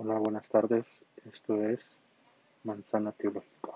Hola, buenas tardes. Esto es Manzana Teológica.